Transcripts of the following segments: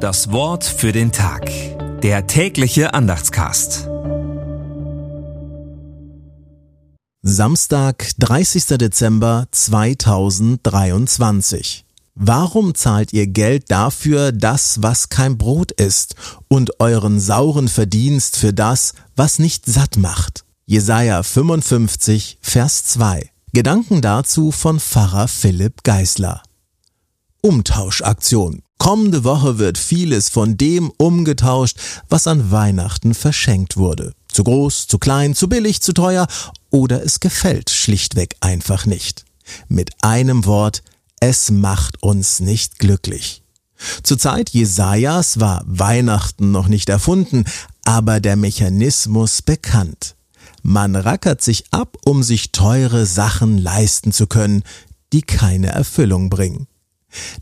Das Wort für den Tag. Der tägliche Andachtscast. Samstag, 30. Dezember 2023. Warum zahlt ihr Geld dafür das, was kein Brot ist, und euren sauren Verdienst für das, was nicht satt macht? Jesaja 55, Vers 2. Gedanken dazu von Pfarrer Philipp Geisler. Umtauschaktion. Kommende Woche wird vieles von dem umgetauscht, was an Weihnachten verschenkt wurde. Zu groß, zu klein, zu billig, zu teuer oder es gefällt schlichtweg einfach nicht. Mit einem Wort, es macht uns nicht glücklich. Zur Zeit Jesajas war Weihnachten noch nicht erfunden, aber der Mechanismus bekannt. Man rackert sich ab, um sich teure Sachen leisten zu können, die keine Erfüllung bringen.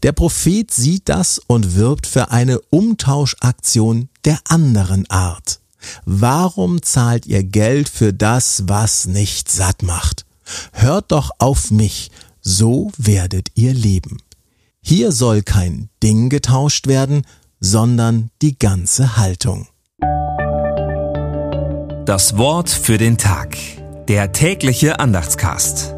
Der Prophet sieht das und wirbt für eine Umtauschaktion der anderen Art. Warum zahlt ihr Geld für das, was nicht satt macht? Hört doch auf mich, so werdet ihr leben. Hier soll kein Ding getauscht werden, sondern die ganze Haltung. Das Wort für den Tag. Der tägliche Andachtscast.